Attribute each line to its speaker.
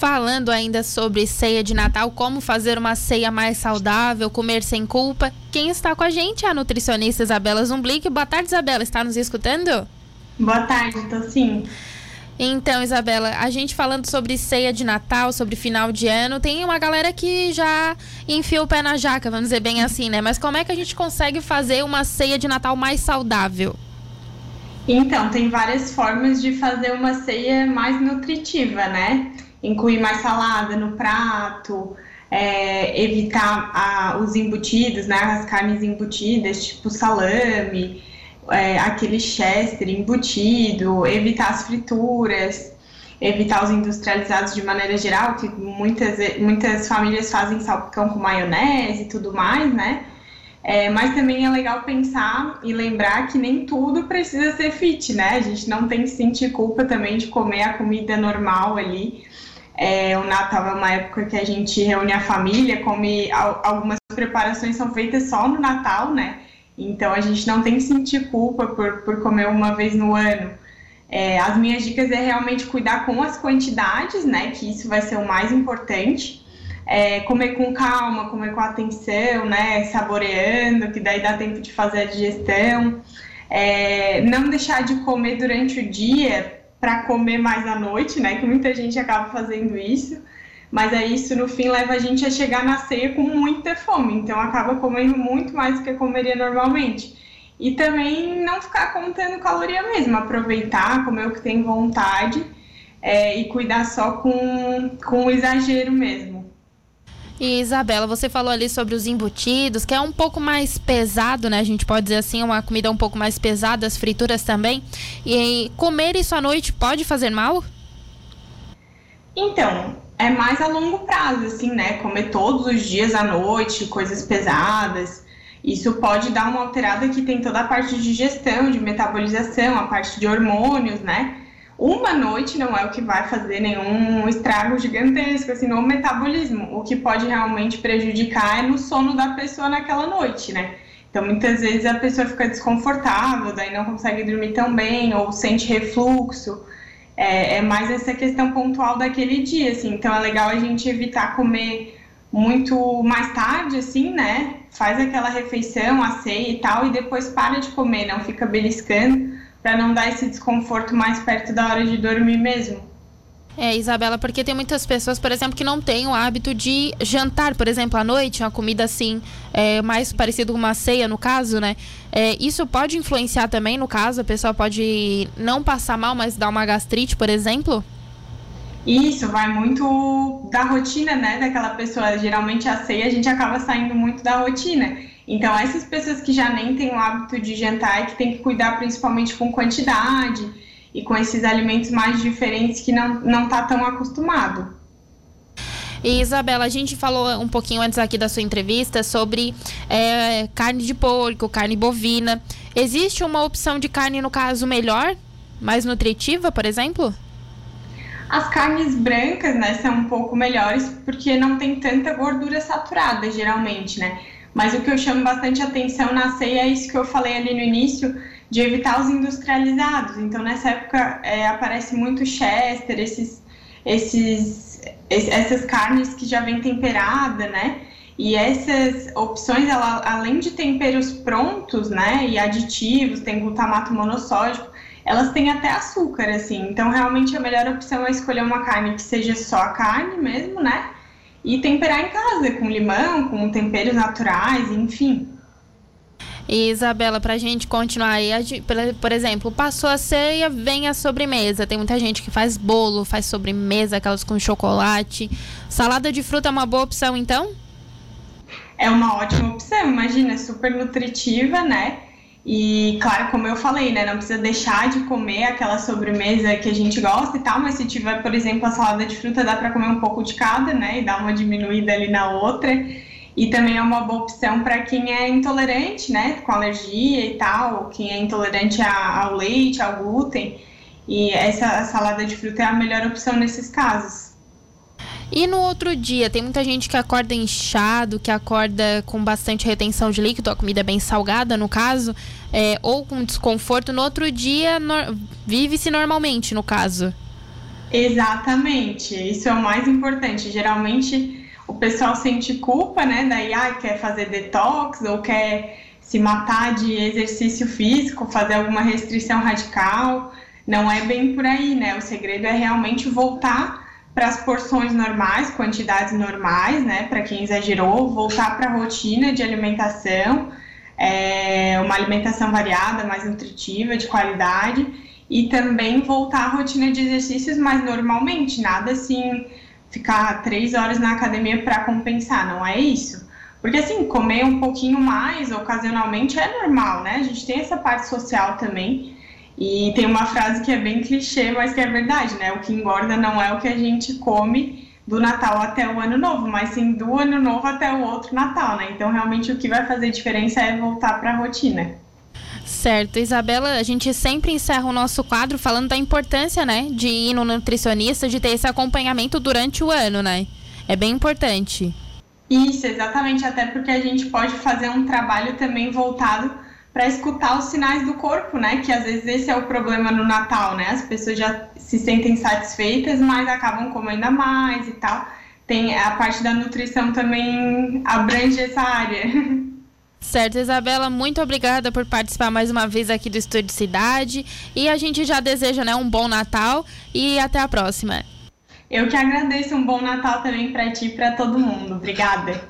Speaker 1: falando ainda sobre ceia de Natal, como fazer uma ceia mais saudável, comer sem culpa. Quem está com a gente é a nutricionista Isabela Zumblick. Boa tarde, Isabela. Está nos escutando?
Speaker 2: Boa tarde, tô sim.
Speaker 1: Então, Isabela, a gente falando sobre ceia de Natal, sobre final de ano, tem uma galera que já enfia o pé na jaca, vamos dizer bem assim, né? Mas como é que a gente consegue fazer uma ceia de Natal mais saudável?
Speaker 2: Então, tem várias formas de fazer uma ceia mais nutritiva, né? Incluir mais salada no prato, é, evitar a, os embutidos, né? As carnes embutidas, tipo salame, é, aquele chester embutido, evitar as frituras, evitar os industrializados de maneira geral, que muitas, muitas famílias fazem salpicão com maionese e tudo mais, né? É, mas também é legal pensar e lembrar que nem tudo precisa ser fit, né? A gente não tem que sentir culpa também de comer a comida normal ali. É, o Natal é uma época que a gente reúne a família, come algumas preparações são feitas só no Natal, né? Então a gente não tem que sentir culpa por, por comer uma vez no ano. É, as minhas dicas é realmente cuidar com as quantidades, né? Que isso vai ser o mais importante. É, comer com calma, comer com atenção, né? Saboreando, que daí dá tempo de fazer a digestão. É, não deixar de comer durante o dia para comer mais à noite, né? Que muita gente acaba fazendo isso mas aí isso no fim leva a gente a chegar na ceia com muita fome, então acaba comendo muito mais do que comeria normalmente. E também não ficar contando caloria mesmo, aproveitar, comer o que tem vontade é, e cuidar só com, com o exagero mesmo.
Speaker 1: E Isabela, você falou ali sobre os embutidos, que é um pouco mais pesado, né? A gente pode dizer assim, uma comida um pouco mais pesada, as frituras também. E comer isso à noite pode fazer mal?
Speaker 2: Então, é mais a longo prazo, assim, né? Comer todos os dias à noite, coisas pesadas. Isso pode dar uma alterada que tem toda a parte de digestão, de metabolização, a parte de hormônios, né? Uma noite não é o que vai fazer nenhum estrago gigantesco, assim, no metabolismo. O que pode realmente prejudicar é no sono da pessoa naquela noite, né? Então, muitas vezes a pessoa fica desconfortável, daí não consegue dormir tão bem, ou sente refluxo é, é mais essa questão pontual daquele dia, assim. Então é legal a gente evitar comer muito mais tarde, assim, né? Faz aquela refeição, a ceia e tal, e depois para de comer, não fica beliscando, para não dar esse desconforto mais perto da hora de dormir mesmo.
Speaker 1: É, Isabela, porque tem muitas pessoas, por exemplo, que não têm o hábito de jantar, por exemplo, à noite, uma comida assim, é, mais parecido com uma ceia, no caso, né? É, isso pode influenciar também, no caso, a pessoa pode não passar mal, mas dar uma gastrite, por exemplo?
Speaker 2: Isso, vai muito da rotina, né, daquela pessoa. Geralmente a ceia a gente acaba saindo muito da rotina. Então, essas pessoas que já nem têm o hábito de jantar e que tem que cuidar principalmente com quantidade e com esses alimentos mais diferentes que não, não tá tão acostumado.
Speaker 1: E Isabela, a gente falou um pouquinho antes aqui da sua entrevista sobre é, carne de porco, carne bovina. Existe uma opção de carne, no caso, melhor, mais nutritiva, por exemplo?
Speaker 2: As carnes brancas, né, são um pouco melhores porque não tem tanta gordura saturada, geralmente, né? Mas o que eu chamo bastante atenção na ceia é isso que eu falei ali no início, de evitar os industrializados. Então, nessa época, é, aparece muito chester, esses, esses, essas carnes que já vem temperada, né? E essas opções, ela, além de temperos prontos, né, e aditivos, tem glutamato monossódico, elas têm até açúcar, assim. Então, realmente, a melhor opção é escolher uma carne que seja só a carne mesmo, né? E temperar em casa, com limão, com temperos naturais, enfim.
Speaker 1: E Isabela, pra gente continuar aí, por exemplo, passou a ceia, vem a sobremesa. Tem muita gente que faz bolo, faz sobremesa, aquelas com chocolate. Salada de fruta é uma boa opção, então?
Speaker 2: É uma ótima opção, imagina, super nutritiva, né? E claro, como eu falei, né, não precisa deixar de comer aquela sobremesa que a gente gosta e tal, mas se tiver, por exemplo, a salada de fruta, dá para comer um pouco de cada, né, e dar uma diminuída ali na outra. E também é uma boa opção para quem é intolerante, né, com alergia e tal, quem é intolerante ao leite, ao glúten. E essa salada de fruta é a melhor opção nesses casos.
Speaker 1: E no outro dia, tem muita gente que acorda inchado, que acorda com bastante retenção de líquido, a comida é bem salgada no caso, é, ou com desconforto. No outro dia, no, vive-se normalmente, no caso.
Speaker 2: Exatamente, isso é o mais importante. Geralmente o pessoal sente culpa, né? Daí ah, quer fazer detox ou quer se matar de exercício físico, fazer alguma restrição radical. Não é bem por aí, né? O segredo é realmente voltar para as porções normais, quantidades normais, né? Para quem exagerou, voltar para a rotina de alimentação, é, uma alimentação variada, mais nutritiva, de qualidade, e também voltar à rotina de exercícios mais normalmente, nada assim ficar três horas na academia para compensar, não é isso. Porque assim, comer um pouquinho mais ocasionalmente é normal, né? A gente tem essa parte social também. E tem uma frase que é bem clichê, mas que é verdade, né? O que engorda não é o que a gente come do Natal até o Ano Novo, mas sim do Ano Novo até o outro Natal, né? Então, realmente, o que vai fazer diferença é voltar para a rotina.
Speaker 1: Certo, Isabela, a gente sempre encerra o nosso quadro falando da importância, né, de ir no nutricionista, de ter esse acompanhamento durante o ano, né? É bem importante.
Speaker 2: Isso, exatamente, até porque a gente pode fazer um trabalho também voltado para escutar os sinais do corpo, né? Que às vezes esse é o problema no Natal, né? As pessoas já se sentem satisfeitas, mas acabam comendo mais e tal. Tem a parte da nutrição também abrange essa área.
Speaker 1: Certo, Isabela, muito obrigada por participar mais uma vez aqui do Estúdio Cidade. E a gente já deseja né, um bom Natal e até a próxima.
Speaker 2: Eu que agradeço um bom Natal também para ti e para todo mundo. Obrigada.